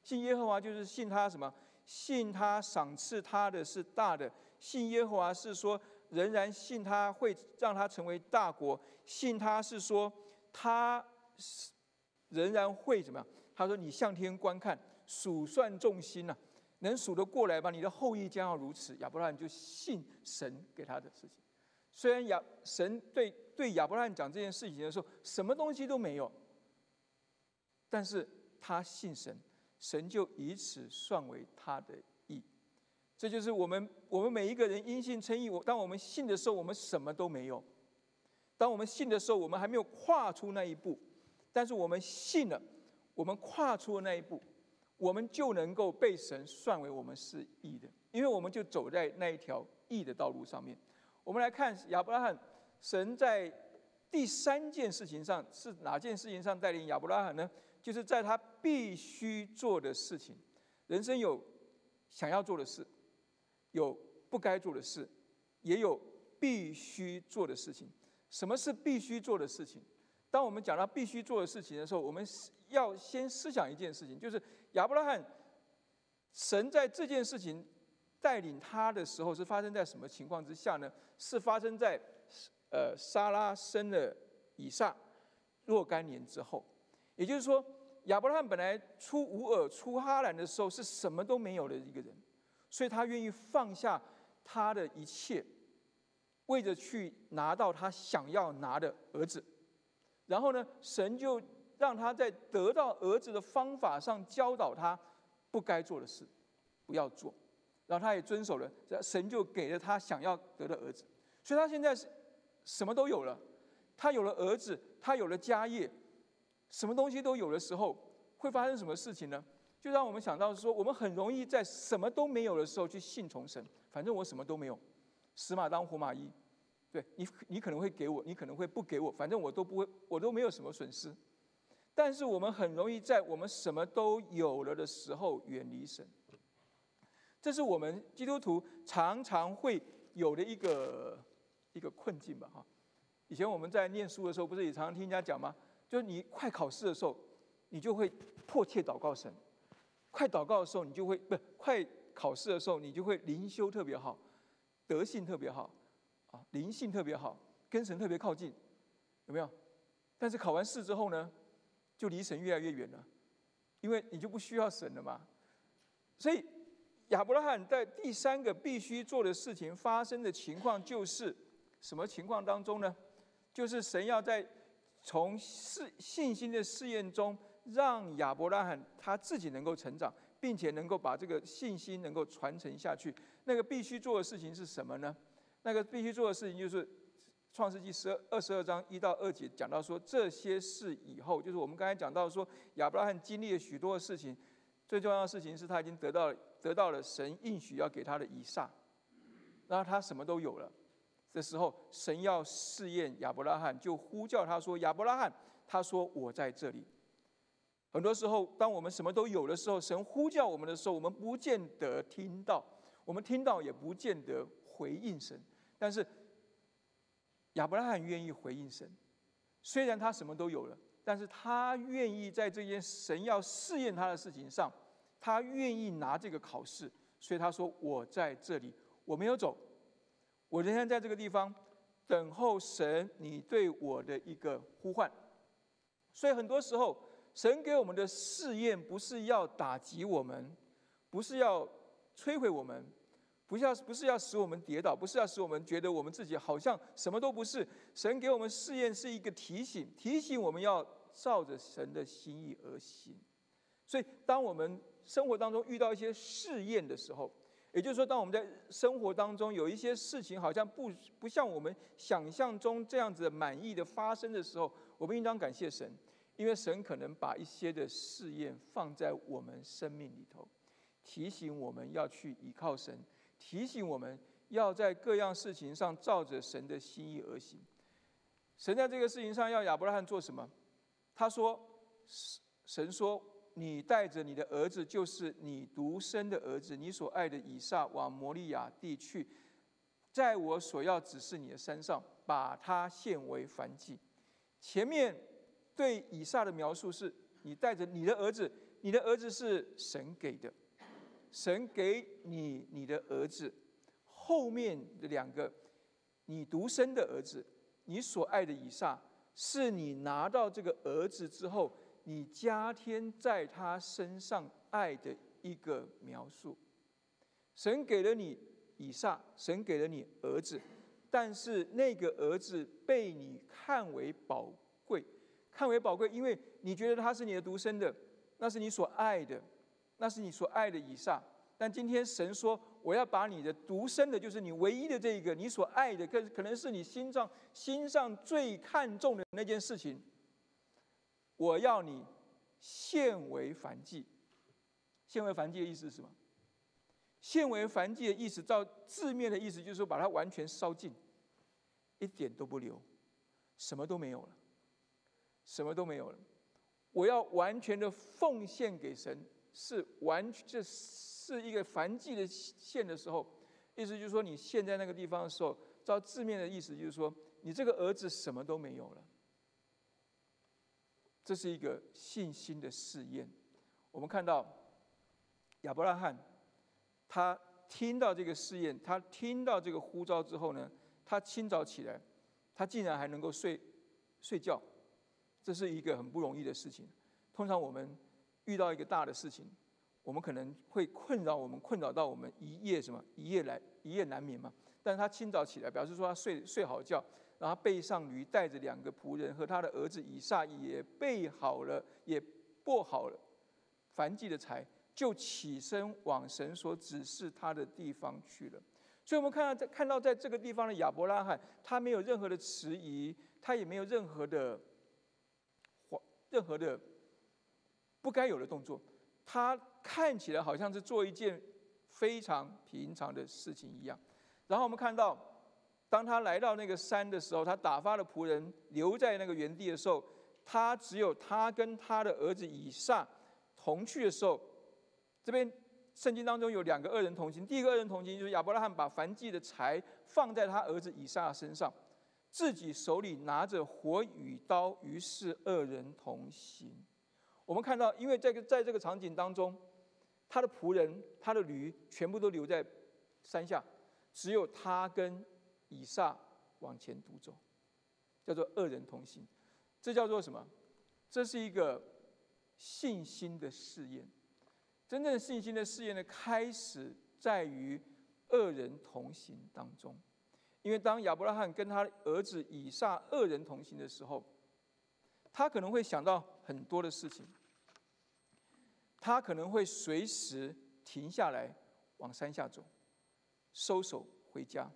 信耶和华就是信他什么？信他赏赐他的是大的。信耶和华是说仍然信他会让他成为大国。信他是说他仍然会怎么样？他说你向天观看，数算众星呐。能数得过来吧？你的后裔将要如此。亚伯拉罕就信神给他的事情。虽然亚神对对亚伯拉罕讲这件事情的时候，什么东西都没有，但是他信神，神就以此算为他的义。这就是我们我们每一个人因信称义。我当我们信的时候，我们什么都没有；当我们信的时候，我们还没有跨出那一步。但是我们信了，我们跨出了那一步。我们就能够被神算为我们是义的，因为我们就走在那一条义的道路上面。我们来看亚伯拉罕，神在第三件事情上是哪件事情上带领亚伯拉罕呢？就是在他必须做的事情。人生有想要做的事，有不该做的事，也有必须做的事情。什么是必须做的事情？当我们讲到必须做的事情的时候，我们要先思想一件事情，就是亚伯拉罕，神在这件事情带领他的时候是发生在什么情况之下呢？是发生在呃撒拉生了以撒若干年之后。也就是说，亚伯拉罕本来出乌尔出哈兰的时候是什么都没有的一个人，所以他愿意放下他的一切，为着去拿到他想要拿的儿子。然后呢，神就。让他在得到儿子的方法上教导他不该做的事，不要做，然后他也遵守了，神就给了他想要得的儿子，所以他现在是什么都有了，他有了儿子，他有了家业，什么东西都有的时候，会发生什么事情呢？就让我们想到说，我们很容易在什么都没有的时候去信从神，反正我什么都没有，死马当活马医，对你，你可能会给我，你可能会不给我，反正我都不会，我都没有什么损失。但是我们很容易在我们什么都有了的时候远离神，这是我们基督徒常常会有的一个一个困境吧？哈，以前我们在念书的时候，不是也常常听人家讲吗？就是你快考试的时候，你就会迫切祷告神；快祷告的时候，你就会不快考试的时候，你就会灵修特别好，德性特别好，灵性特别好，跟神特别靠近，有没有？但是考完试之后呢？就离神越来越远了，因为你就不需要神了嘛。所以亚伯拉罕在第三个必须做的事情发生的情况，就是什么情况当中呢？就是神要在从试信心的试验中，让亚伯拉罕他自己能够成长，并且能够把这个信心能够传承下去。那个必须做的事情是什么呢？那个必须做的事情就是。创世纪十二二十二章一到二节讲到说这些事以后，就是我们刚才讲到说亚伯拉罕经历了许多的事情，最重要的事情是他已经得到得到了神应许要给他的以撒，然后他什么都有了。这时候神要试验亚伯拉罕，就呼叫他说：“亚伯拉罕，他说我在这里。”很多时候，当我们什么都有的时候，神呼叫我们的时候，我们不见得听到，我们听到也不见得回应神，但是。亚伯拉罕愿意回应神，虽然他什么都有了，但是他愿意在这件神要试验他的事情上，他愿意拿这个考试，所以他说：“我在这里，我没有走，我仍然在这个地方。等候神你对我的一个呼唤。所以很多时候，神给我们的试验不是要打击我们，不是要摧毁我们，不是要不是要使我们跌倒，不是要使我们觉得我们自己好像什么都不是。神给我们试验是一个提醒，提醒我们要照着神的心意而行。所以，当我们生活当中遇到一些试验的时候，也就是说，当我们在生活当中有一些事情好像不不像我们想象中这样子满意的发生的时候，我们应当感谢神，因为神可能把一些的试验放在我们生命里头，提醒我们要去依靠神，提醒我们要在各样事情上照着神的心意而行。神在这个事情上要亚伯拉罕做什么？他说：“神说。”你带着你的儿子，就是你独生的儿子，你所爱的以撒，往摩利亚地去，在我所要指示你的山上，把他献为燔祭。前面对以撒的描述是：你带着你的儿子，你的儿子是神给的，神给你你的儿子。后面的两个，你独生的儿子，你所爱的以撒，是你拿到这个儿子之后。你加添在他身上爱的一个描述，神给了你以撒，神给了你儿子，但是那个儿子被你看为宝贵，看为宝贵，因为你觉得他是你的独生的，那是你所爱的，那是你所爱的以上。但今天神说，我要把你的独生的，就是你唯一的这一个，你所爱的，可可能是你心脏心上最看重的那件事情。我要你献为燔祭，献为燔祭的意思是什么？献为燔祭的意思，照字面的意思就是说，把它完全烧尽，一点都不留，什么都没有了，什么都没有了。我要完全的奉献给神，是完全这是一个燔祭的线的时候，意思就是说，你献在那个地方的时候，照字面的意思就是说，你这个儿子什么都没有了。这是一个信心的试验。我们看到亚伯拉罕，他听到这个试验，他听到这个呼召之后呢，他清早起来，他竟然还能够睡睡觉，这是一个很不容易的事情。通常我们遇到一个大的事情，我们可能会困扰我们，困扰到我们一夜什么一夜来一夜难眠嘛。但是他清早起来，表示说他睡睡好觉。然后背上驴，带着两个仆人和他的儿子以撒，也备好了，也拨好了燔祭的柴，就起身往神所指示他的地方去了。所以，我们看到在看到在这个地方的亚伯拉罕，他没有任何的迟疑，他也没有任何的任何的不该有的动作，他看起来好像是做一件非常平常的事情一样。然后我们看到。当他来到那个山的时候，他打发了仆人留在那个原地的时候，他只有他跟他的儿子以撒同去的时候，这边圣经当中有两个二人同行。第一个二人同行就是亚伯拉罕把燔祭的柴放在他儿子以撒身上，自己手里拿着火与刀，于是二人同行。我们看到，因为这个在这个场景当中，他的仆人、他的驴全部都留在山下，只有他跟。以撒往前独走，叫做二人同行，这叫做什么？这是一个信心的试验。真正信心的试验的开始在于二人同行当中，因为当亚伯拉罕跟他儿子以撒二人同行的时候，他可能会想到很多的事情，他可能会随时停下来往山下走，收手回家。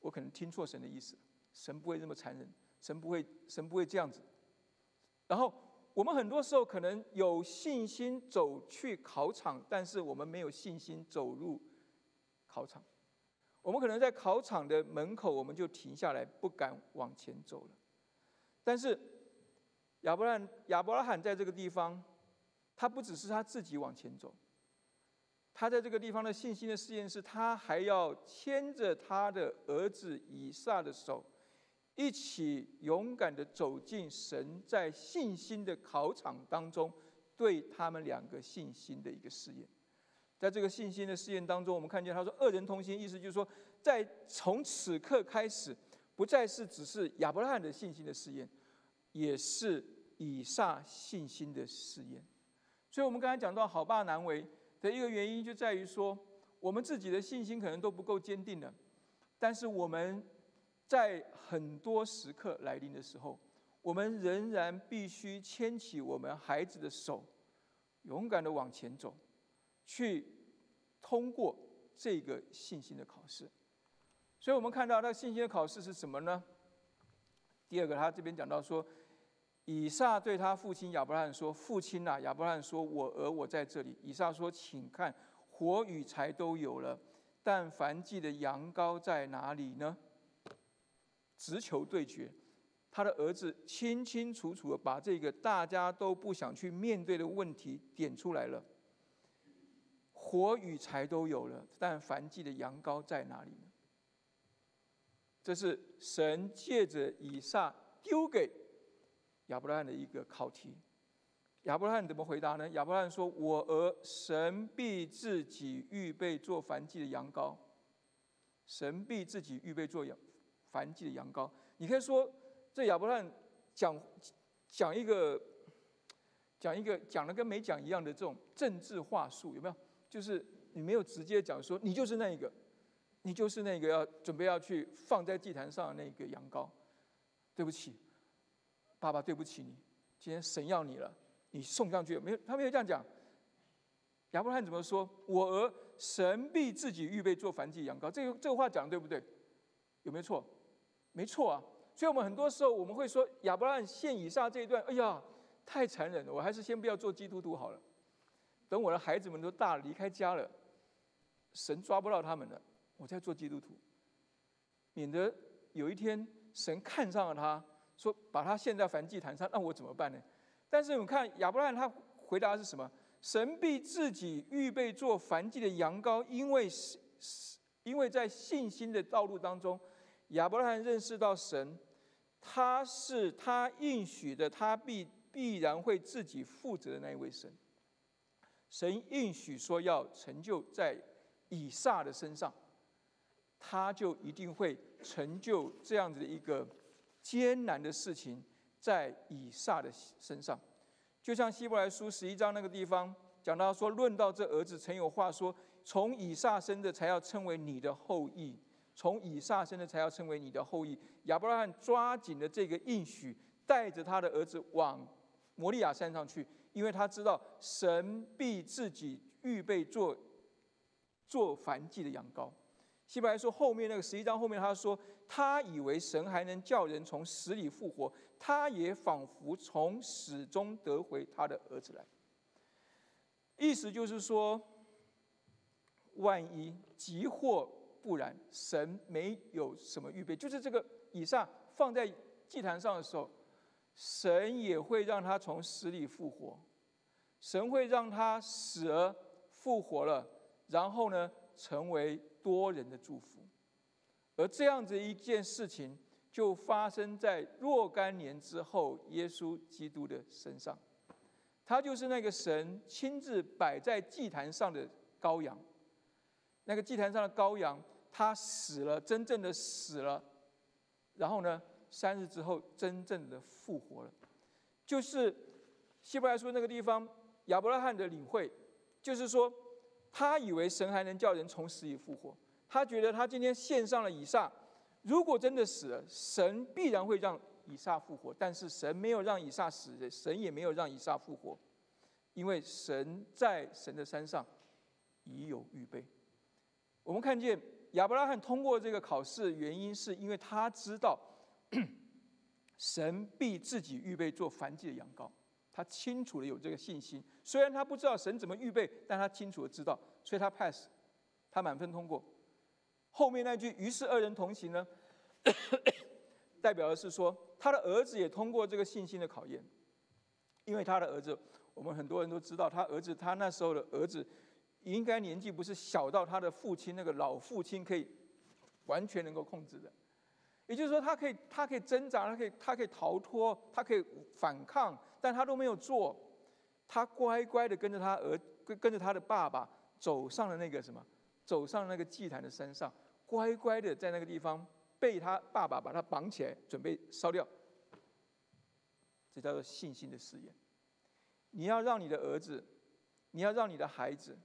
我可能听错神的意思，神不会这么残忍，神不会，神不会这样子。然后我们很多时候可能有信心走去考场，但是我们没有信心走入考场。我们可能在考场的门口，我们就停下来，不敢往前走了。但是亚伯拉亚伯拉罕在这个地方，他不只是他自己往前走。他在这个地方的信心的试验是，他还要牵着他的儿子以撒的手，一起勇敢的走进神在信心的考场当中，对他们两个信心的一个试验。在这个信心的试验当中，我们看见他说“二人同行”，意思就是说，在从此刻开始，不再是只是亚伯拉罕的信心的试验，也是以撒信心的试验。所以，我们刚才讲到好爸难为的一个原因，就在于说，我们自己的信心可能都不够坚定了，但是我们在很多时刻来临的时候，我们仍然必须牵起我们孩子的手，勇敢的往前走，去通过这个信心的考试。所以我们看到他信心的考试是什么呢？第二个，他这边讲到说，以撒对他父亲亚伯拉罕说：“父亲啊！”亚伯拉罕说：“我儿，我在这里。”以撒说：“请看，火与柴都有了，但凡祭的羊羔在哪里呢？”直球对决，他的儿子清清楚楚的把这个大家都不想去面对的问题点出来了。火与柴都有了，但凡祭的羊羔在哪里呢？这是神借着以撒丢给亚伯拉罕的一个考题。亚伯拉罕怎么回答呢？亚伯拉罕说：“我儿，神必自己预备做燔祭的羊羔。神必自己预备做羊燔祭的羊羔。”你可以说，这亚伯拉罕讲讲一个讲一个讲的跟没讲一样的这种政治话术，有没有？就是你没有直接讲说你就是那一个。你就是那个要准备要去放在祭坛上那个羊羔，对不起，爸爸，对不起你，今天神要你了，你送上去没有？他没有这样讲。亚伯拉罕怎么说？我儿，神必自己预备做燔祭羊羔。这个这个话讲的对不对？有没有错？没错啊。所以我们很多时候我们会说亚伯拉罕献以撒这一段，哎呀，太残忍了，我还是先不要做基督徒好了。等我的孩子们都大了，离开家了，神抓不到他们了。我再做基督徒，免得有一天神看上了他，说把他献在燔祭坛上，那我怎么办呢？但是我们看亚伯拉罕他回答是什么？神必自己预备做燔祭的羊羔，因为是是，因为在信心的道路当中，亚伯拉罕认识到神，他是他应许的，他必必然会自己负责的那一位神。神应许说要成就在以撒的身上。他就一定会成就这样子的一个艰难的事情，在以撒的身上，就像希伯来书十一章那个地方讲到说，论到这儿子，曾有话说：从以撒生的才要称为你的后裔，从以撒生的才要称为你的后裔。亚伯拉罕抓紧了这个应许，带着他的儿子往摩利亚山上去，因为他知道神必自己预备做做燔祭的羊羔。希伯来说后面那个十一章后面，他说他以为神还能叫人从死里复活，他也仿佛从死中得回他的儿子来。意思就是说，万一急或不然，神没有什么预备，就是这个以上放在祭坛上的时候，神也会让他从死里复活，神会让他死而复活了，然后呢，成为。多人的祝福，而这样子一件事情就发生在若干年之后，耶稣基督的身上。他就是那个神亲自摆在祭坛上的羔羊。那个祭坛上的羔羊，他死了，真正的死了，然后呢，三日之后真正的复活了。就是希伯来书那个地方，亚伯拉罕的领会，就是说。他以为神还能叫人从死里复活，他觉得他今天献上了以撒，如果真的死了，神必然会让以撒复活。但是神没有让以撒死，神也没有让以撒复活，因为神在神的山上已有预备。我们看见亚伯拉罕通过这个考试，原因是因为他知道 神必自己预备做燔祭的羊羔。他清楚的有这个信心，虽然他不知道神怎么预备，但他清楚的知道，所以他 pass，他满分通过。后面那句“于是二人同行”呢，代表的是说他的儿子也通过这个信心的考验，因为他的儿子，我们很多人都知道，他儿子他那时候的儿子，应该年纪不是小到他的父亲那个老父亲可以完全能够控制的。也就是说，他可以，他可以挣扎，他可以，他可以逃脱，他可以反抗，但他都没有做。他乖乖的跟着他儿，跟跟着他的爸爸走上了那个什么，走上了那个祭坛的山上，乖乖的在那个地方被他爸爸把他绑起来，准备烧掉。这叫做信心的试验。你要让你的儿子，你要让你的孩子，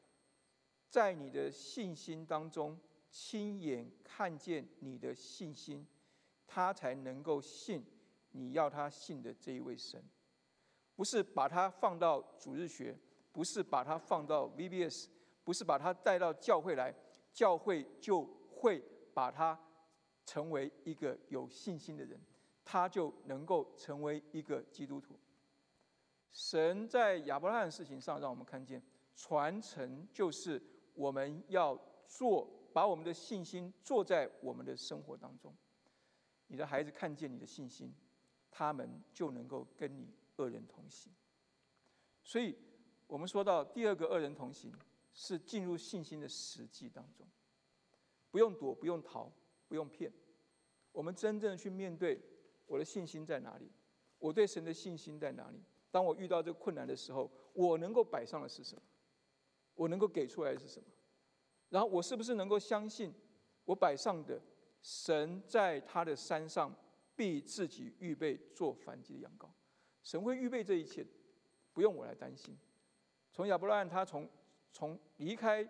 在你的信心当中亲眼看见你的信心，他才能够信你要他信的这一位神。不是把他放到主日学，不是把他放到 VBS，不是把他带到教会来，教会就会把他成为一个有信心的人，他就能够成为一个基督徒。神在亚伯拉罕的事情上，让我们看见传承就是我们要做，把我们的信心做在我们的生活当中。你的孩子看见你的信心，他们就能够跟你。二人同行，所以我们说到第二个二人同行是进入信心的实际当中，不用躲，不用逃，不用骗，我们真正去面对我的信心在哪里，我对神的信心在哪里？当我遇到这个困难的时候，我能够摆上的是什么？我能够给出来的是什么？然后我是不是能够相信我摆上的神在他的山上必自己预备做反击的羊羔？神会预备这一切，不用我来担心。从亚伯拉罕他从从离开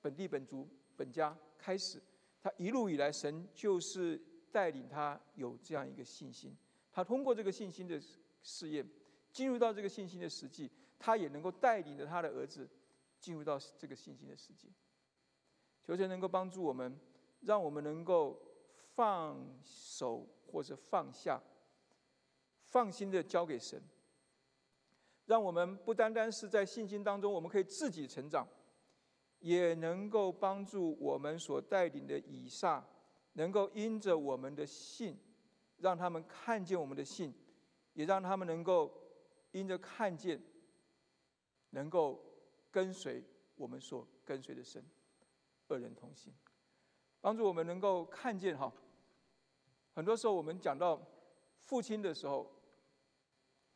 本地本族本家开始，他一路以来，神就是带领他有这样一个信心。他通过这个信心的试验，进入到这个信心的实际，他也能够带领着他的儿子进入到这个信心的世界。求神能够帮助我们，让我们能够放手或者放下。放心的交给神，让我们不单单是在信心当中，我们可以自己成长，也能够帮助我们所带领的以撒，能够因着我们的信，让他们看见我们的信，也让他们能够因着看见，能够跟随我们所跟随的神，二人同行，帮助我们能够看见哈。很多时候我们讲到父亲的时候。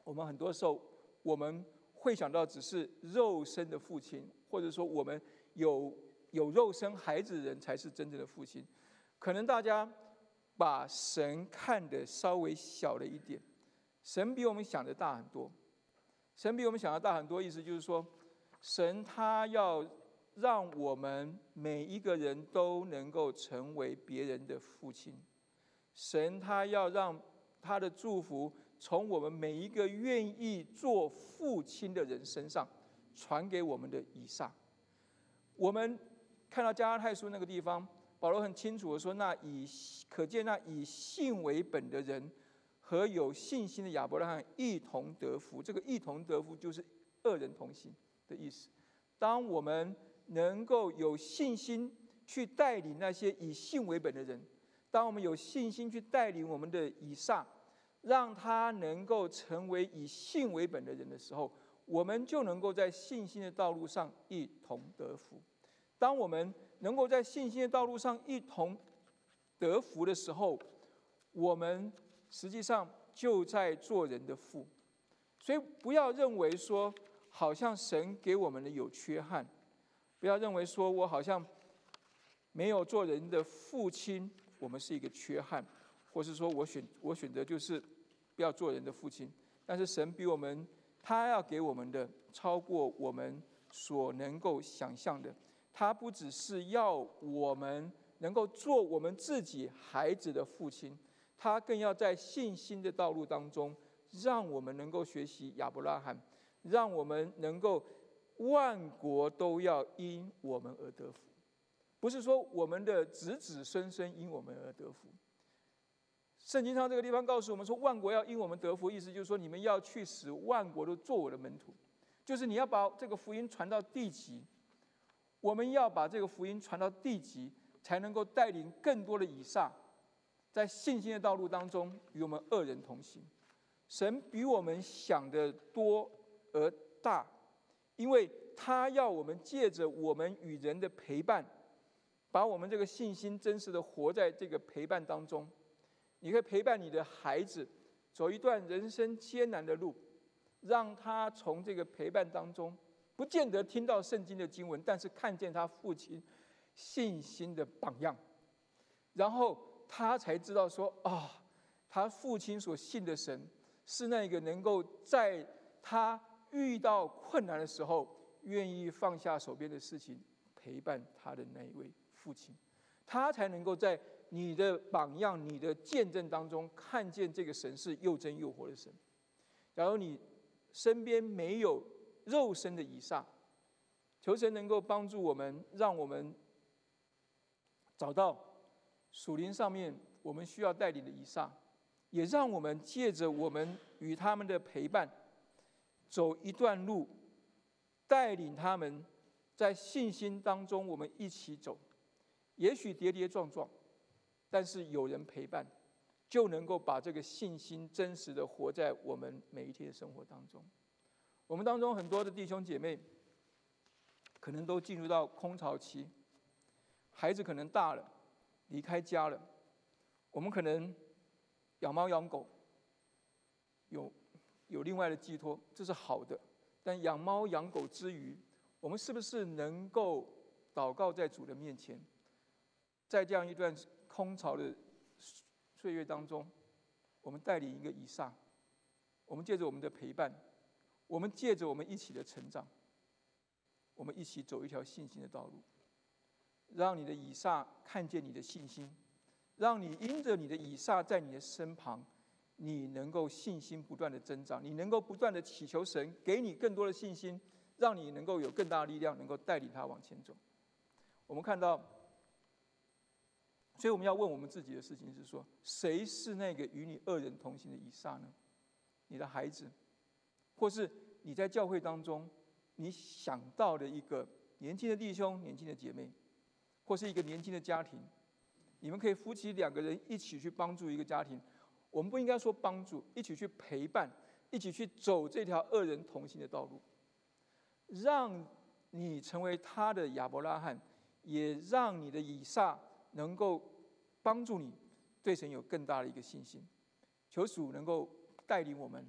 我们很多时候，我们会想到只是肉身的父亲，或者说我们有有肉身孩子的人才是真正的父亲。可能大家把神看得稍微小了一点，神比我们想的大很多。神比我们想的大很多，意思就是说，神他要让我们每一个人都能够成为别人的父亲。神他要让他的祝福。从我们每一个愿意做父亲的人身上传给我们的以上，我们看到加拉太书那个地方，保罗很清楚的说：“那以可见那以信为本的人和有信心的亚伯拉罕一同得福。”这个“一同得福”就是二人同行的意思。当我们能够有信心去带领那些以信为本的人，当我们有信心去带领我们的以上。让他能够成为以信为本的人的时候，我们就能够在信心的道路上一同得福。当我们能够在信心的道路上一同得福的时候，我们实际上就在做人的父。所以不要认为说，好像神给我们的有缺憾；不要认为说我好像没有做人的父亲，我们是一个缺憾。或是说我选我选择就是不要做人的父亲，但是神比我们他要给我们的超过我们所能够想象的，他不只是要我们能够做我们自己孩子的父亲，他更要在信心的道路当中，让我们能够学习亚伯拉罕，让我们能够万国都要因我们而得福，不是说我们的子子孙孙因我们而得福。圣经上这个地方告诉我们说，万国要因我们得福，意思就是说，你们要去使万国都做我的门徒，就是你要把这个福音传到地极。我们要把这个福音传到地极，才能够带领更多的以上，在信心的道路当中与我们二人同行。神比我们想的多而大，因为他要我们借着我们与人的陪伴，把我们这个信心真实的活在这个陪伴当中。你可以陪伴你的孩子走一段人生艰难的路，让他从这个陪伴当中，不见得听到圣经的经文，但是看见他父亲信心的榜样，然后他才知道说啊，他父亲所信的神是那个能够在他遇到困难的时候，愿意放下手边的事情陪伴他的那一位父亲，他才能够在你的榜样、你的见证当中看见这个神是又真又活的神。假如你身边没有肉身的以上，求神能够帮助我们，让我们找到属灵上面我们需要带领的以上，也让我们借着我们与他们的陪伴，走一段路，带领他们在信心当中，我们一起走。也许跌跌撞撞，但是有人陪伴，就能够把这个信心真实的活在我们每一天的生活当中。我们当中很多的弟兄姐妹。可能都进入到空巢期，孩子可能大了，离开家了，我们可能养猫养狗，有有另外的寄托，这是好的。但养猫养狗之余，我们是不是能够祷告在主的面前，在这样一段空巢的岁月当中，我们带领一个以上，我们借着我们的陪伴，我们借着我们一起的成长。我们一起走一条信心的道路，让你的以撒看见你的信心，让你因着你的以撒在你的身旁，你能够信心不断的增长，你能够不断的祈求神给你更多的信心，让你能够有更大的力量，能够带领他往前走。我们看到，所以我们要问我们自己的事情是说，谁是那个与你二人同行的以撒呢？你的孩子，或是你在教会当中？你想到的一个年轻的弟兄、年轻的姐妹，或是一个年轻的家庭，你们可以夫妻两个人一起去帮助一个家庭。我们不应该说帮助，一起去陪伴，一起去走这条二人同行的道路，让你成为他的亚伯拉罕，也让你的以撒能够帮助你对神有更大的一个信心。求主能够带领我们，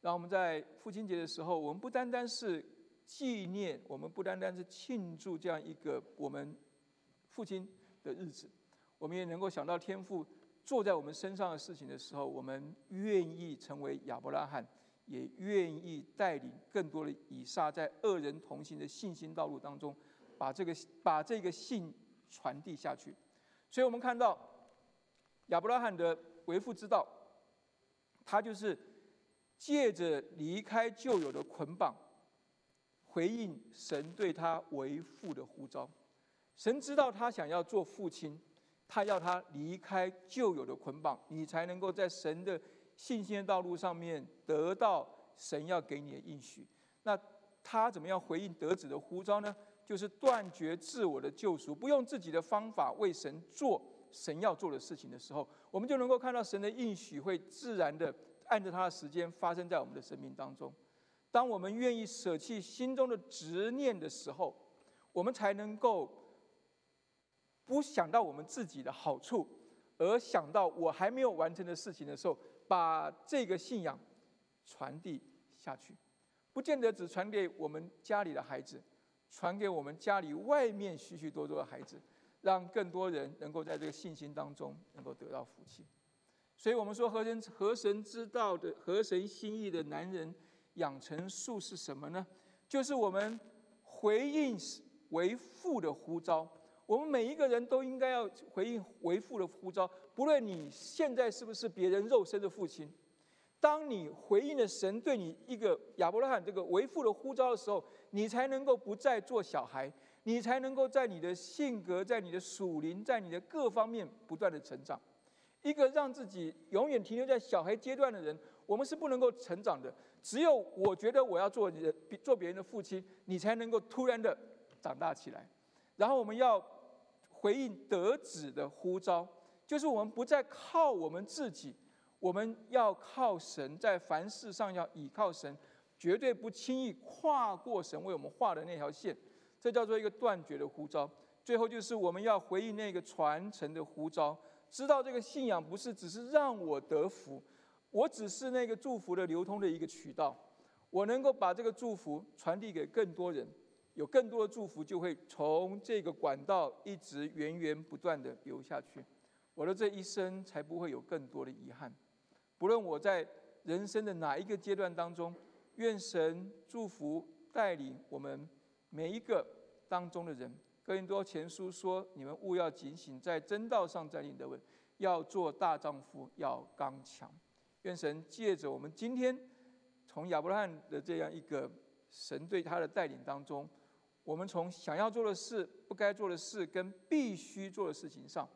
让我们在父亲节的时候，我们不单单是。纪念我们不单单是庆祝这样一个我们父亲的日子，我们也能够想到天父坐在我们身上的事情的时候，我们愿意成为亚伯拉罕，也愿意带领更多的以撒在二人同行的信心道路当中，把这个把这个信传递下去。所以我们看到亚伯拉罕的为父之道，他就是借着离开旧有的捆绑。回应神对他为父的呼召，神知道他想要做父亲，他要他离开旧有的捆绑，你才能够在神的信心的道路上面得到神要给你的应许。那他怎么样回应得子的呼召呢？就是断绝自我的救赎，不用自己的方法为神做神要做的事情的时候，我们就能够看到神的应许会自然的按着他的时间发生在我们的生命当中。当我们愿意舍弃心中的执念的时候，我们才能够不想到我们自己的好处，而想到我还没有完成的事情的时候，把这个信仰传递下去。不见得只传给我们家里的孩子，传给我们家里外面许许多多的孩子，让更多人能够在这个信心当中能够得到福气。所以我们说，合神合神之道的合神心意的男人。养成术是什么呢？就是我们回应为父的呼召。我们每一个人都应该要回应为父的呼召，不论你现在是不是别人肉身的父亲。当你回应了神对你一个亚伯拉罕这个为父的呼召的时候，你才能够不再做小孩，你才能够在你的性格、在你的属灵、在你的各方面不断的成长。一个让自己永远停留在小孩阶段的人，我们是不能够成长的。只有我觉得我要做人，做别人的父亲，你才能够突然的长大起来。然后我们要回应得子的呼召，就是我们不再靠我们自己，我们要靠神，在凡事上要倚靠神，绝对不轻易跨过神为我们画的那条线。这叫做一个断绝的呼召。最后就是我们要回应那个传承的呼召，知道这个信仰不是只是让我得福。我只是那个祝福的流通的一个渠道，我能够把这个祝福传递给更多人，有更多的祝福就会从这个管道一直源源不断的流下去。我的这一生才不会有更多的遗憾。不论我在人生的哪一个阶段当中，愿神祝福带领我们每一个当中的人。哥林多前书说：“你们务要警醒，在真道上站立得稳，要做大丈夫，要刚强。”愿神借着我们今天从亚伯拉罕的这样一个神对他的带领当中，我们从想要做的事、不该做的事跟必须做的事情上，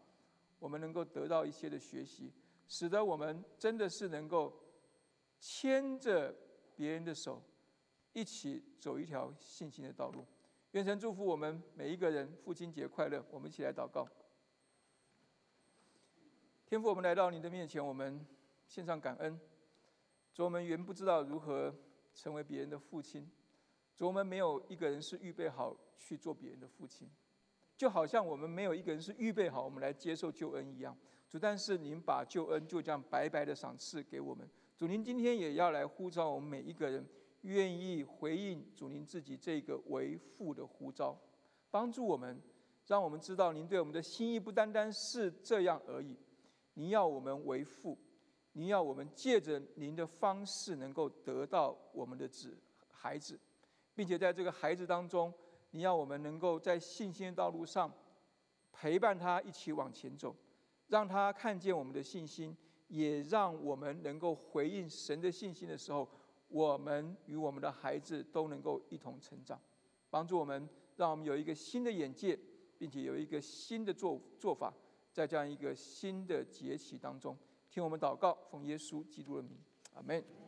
我们能够得到一些的学习，使得我们真的是能够牵着别人的手，一起走一条信心的道路。愿神祝福我们每一个人，父亲节快乐！我们一起来祷告。天父，我们来到你的面前，我们献上感恩。主，我们原不知道如何成为别人的父亲，主，我们没有一个人是预备好去做别人的父亲，就好像我们没有一个人是预备好我们来接受救恩一样。主，但是您把救恩就这样白白的赏赐给我们。主，您今天也要来呼召我们每一个人。愿意回应主您自己这个为父的呼召，帮助我们，让我们知道您对我们的心意不单单是这样而已。您要我们为父，您要我们借着您的方式能够得到我们的子孩子，并且在这个孩子当中，你要我们能够在信心的道路上陪伴他一起往前走，让他看见我们的信心，也让我们能够回应神的信心的时候。我们与我们的孩子都能够一同成长，帮助我们，让我们有一个新的眼界，并且有一个新的做做法，在这样一个新的节气当中，听我们祷告，奉耶稣基督的名，阿门。